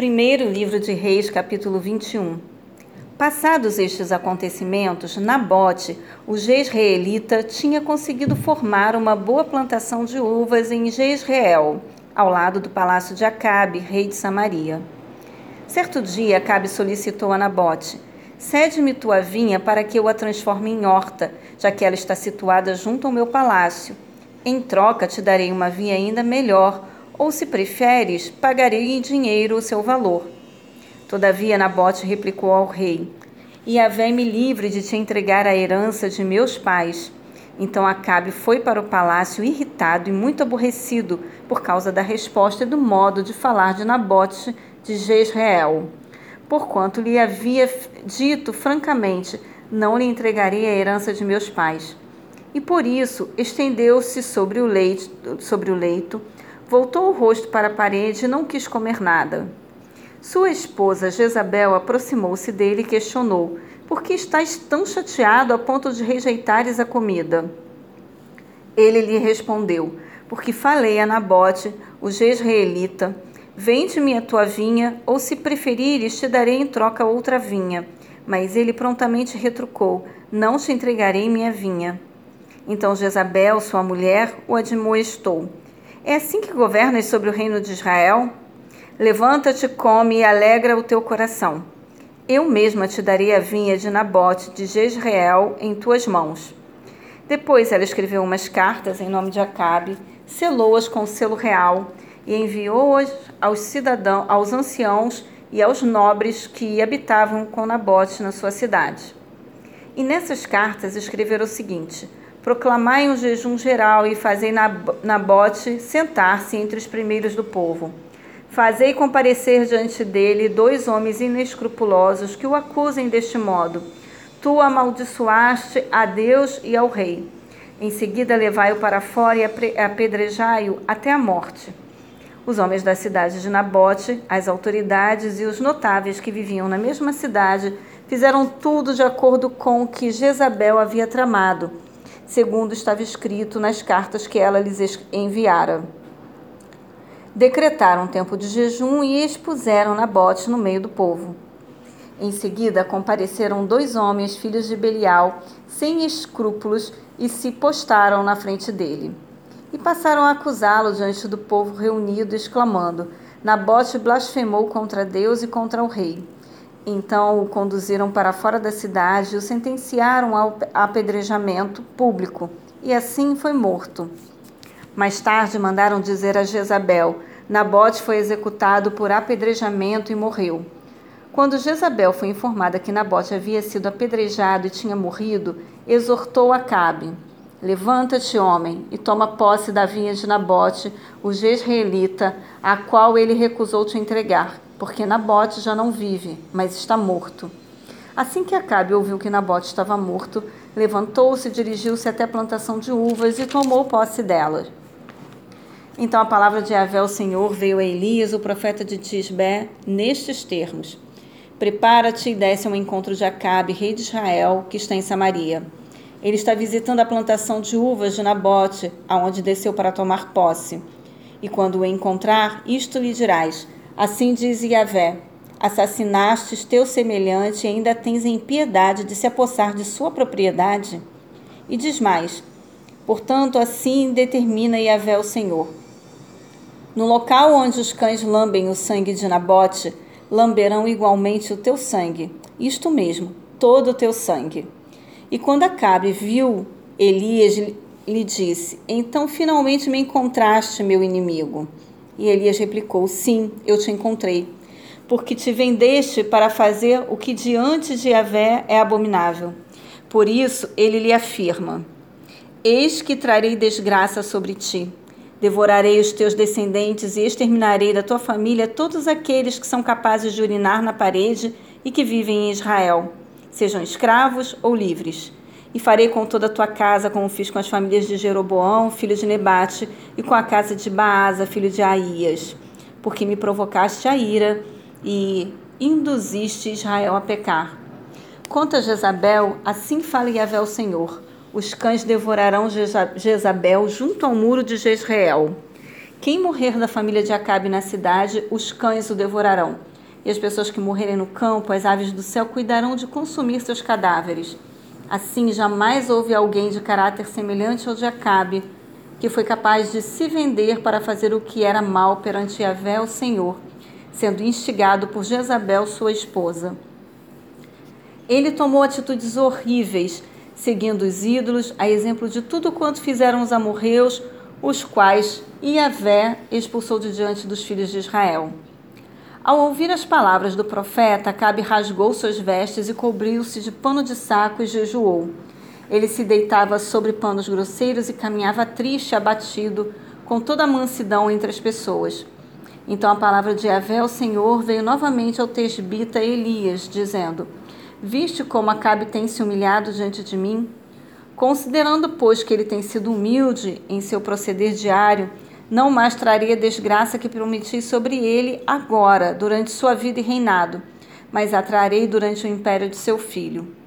Primeiro livro de Reis, capítulo 21. Passados estes acontecimentos, Nabote, o jezreelita, tinha conseguido formar uma boa plantação de uvas em Jezreel, ao lado do palácio de Acabe, rei de Samaria. Certo dia, Acabe solicitou a Nabote: Cede-me tua vinha para que eu a transforme em horta, já que ela está situada junto ao meu palácio. Em troca, te darei uma vinha ainda melhor ou, se preferes, pagarei em dinheiro o seu valor. Todavia, Nabote replicou ao rei: Yahvé-me livre de te entregar a herança de meus pais. Então Acabe foi para o palácio irritado e muito aborrecido por causa da resposta e do modo de falar de Nabote de Jezreel. Porquanto lhe havia dito francamente: Não lhe entregarei a herança de meus pais. E por isso estendeu-se sobre sobre o leito Voltou o rosto para a parede e não quis comer nada. Sua esposa Jezabel aproximou-se dele e questionou: Por que estás tão chateado a ponto de rejeitares a comida? Ele lhe respondeu: Porque falei a Nabote, o jezreelita: Vende-me a tua vinha, ou se preferires, te darei em troca outra vinha. Mas ele prontamente retrucou: Não te entregarei minha vinha. Então Jezabel, sua mulher, o admoestou. É assim que governas sobre o reino de Israel? Levanta-te, come e alegra o teu coração. Eu mesma te darei a vinha de Nabote de Jezreel em tuas mãos. Depois ela escreveu umas cartas em nome de Acabe, selou-as com o selo real e enviou-as aos cidadãos, aos anciãos e aos nobres que habitavam com Nabote na sua cidade. E nessas cartas escreveram o seguinte: Proclamai um jejum geral e fazei Nabote sentar-se entre os primeiros do povo. Fazei comparecer diante dele dois homens inescrupulosos que o acusem deste modo. Tu amaldiçoaste a Deus e ao rei. Em seguida, levai-o para fora e apedrejai-o até a morte. Os homens da cidade de Nabote, as autoridades e os notáveis que viviam na mesma cidade fizeram tudo de acordo com o que Jezabel havia tramado segundo estava escrito nas cartas que ela lhes enviara. Decretaram tempo de jejum e expuseram Nabote no meio do povo. Em seguida, compareceram dois homens, filhos de Belial, sem escrúpulos, e se postaram na frente dele. E passaram a acusá-lo diante do povo reunido, exclamando: Nabote blasfemou contra Deus e contra o rei. Então o conduziram para fora da cidade e o sentenciaram ao apedrejamento público, e assim foi morto. Mais tarde mandaram dizer a Jezabel: Nabote foi executado por apedrejamento e morreu. Quando Jezabel foi informada que Nabote havia sido apedrejado e tinha morrido, exortou Acabe: Levanta-te, homem, e toma posse da vinha de Nabote, o jezreelita, a qual ele recusou te entregar porque Nabote já não vive, mas está morto. Assim que Acabe ouviu que Nabote estava morto, levantou-se, dirigiu-se até a plantação de uvas e tomou posse dela. Então a palavra de Yahvé, o Senhor, veio a Elias, o profeta de Tisbé, nestes termos: Prepara-te e desce ao encontro de Acabe, rei de Israel, que está em Samaria. Ele está visitando a plantação de uvas de Nabote, aonde desceu para tomar posse. E quando o encontrar, isto lhe dirás: Assim diz Yahvé: Assassinastes teu semelhante e ainda tens impiedade de se apossar de sua propriedade? E diz mais: Portanto, assim determina Yahvé o Senhor. No local onde os cães lambem o sangue de Nabote, lamberão igualmente o teu sangue, isto mesmo, todo o teu sangue. E quando Acabe viu Elias, lhe disse: Então finalmente me encontraste, meu inimigo. E Elias replicou: Sim, eu te encontrei, porque te vendeste para fazer o que diante de Yahvé é abominável. Por isso ele lhe afirma: Eis que trarei desgraça sobre ti. Devorarei os teus descendentes e exterminarei da tua família todos aqueles que são capazes de urinar na parede e que vivem em Israel, sejam escravos ou livres e farei com toda a tua casa, como fiz com as famílias de Jeroboão, filho de Nebate, e com a casa de Baasa, filho de Aías, porque me provocaste a ira e induziste Israel a pecar. Conta Jezabel, assim fala Yahvé o Senhor: os cães devorarão Jezabel junto ao muro de Jezreel. Quem morrer da família de Acabe na cidade, os cães o devorarão E as pessoas que morrerem no campo, as aves do céu cuidarão de consumir seus cadáveres. Assim, jamais houve alguém de caráter semelhante ao de Acabe, que foi capaz de se vender para fazer o que era mal perante Yahvé, o Senhor, sendo instigado por Jezabel, sua esposa. Ele tomou atitudes horríveis, seguindo os ídolos, a exemplo de tudo quanto fizeram os amorreus, os quais Iavé expulsou de diante dos filhos de Israel. Ao ouvir as palavras do profeta, Acabe rasgou suas vestes e cobriu-se de pano de saco e jejuou. Ele se deitava sobre panos grosseiros e caminhava triste, abatido, com toda a mansidão entre as pessoas. Então a palavra de Yahvé, o Senhor, veio novamente ao tesbita Elias, dizendo: Viste como Acabe tem se humilhado diante de mim? Considerando, pois, que ele tem sido humilde em seu proceder diário, não mais traria a desgraça que prometi sobre ele agora, durante sua vida e reinado, mas a trarei durante o império de seu filho.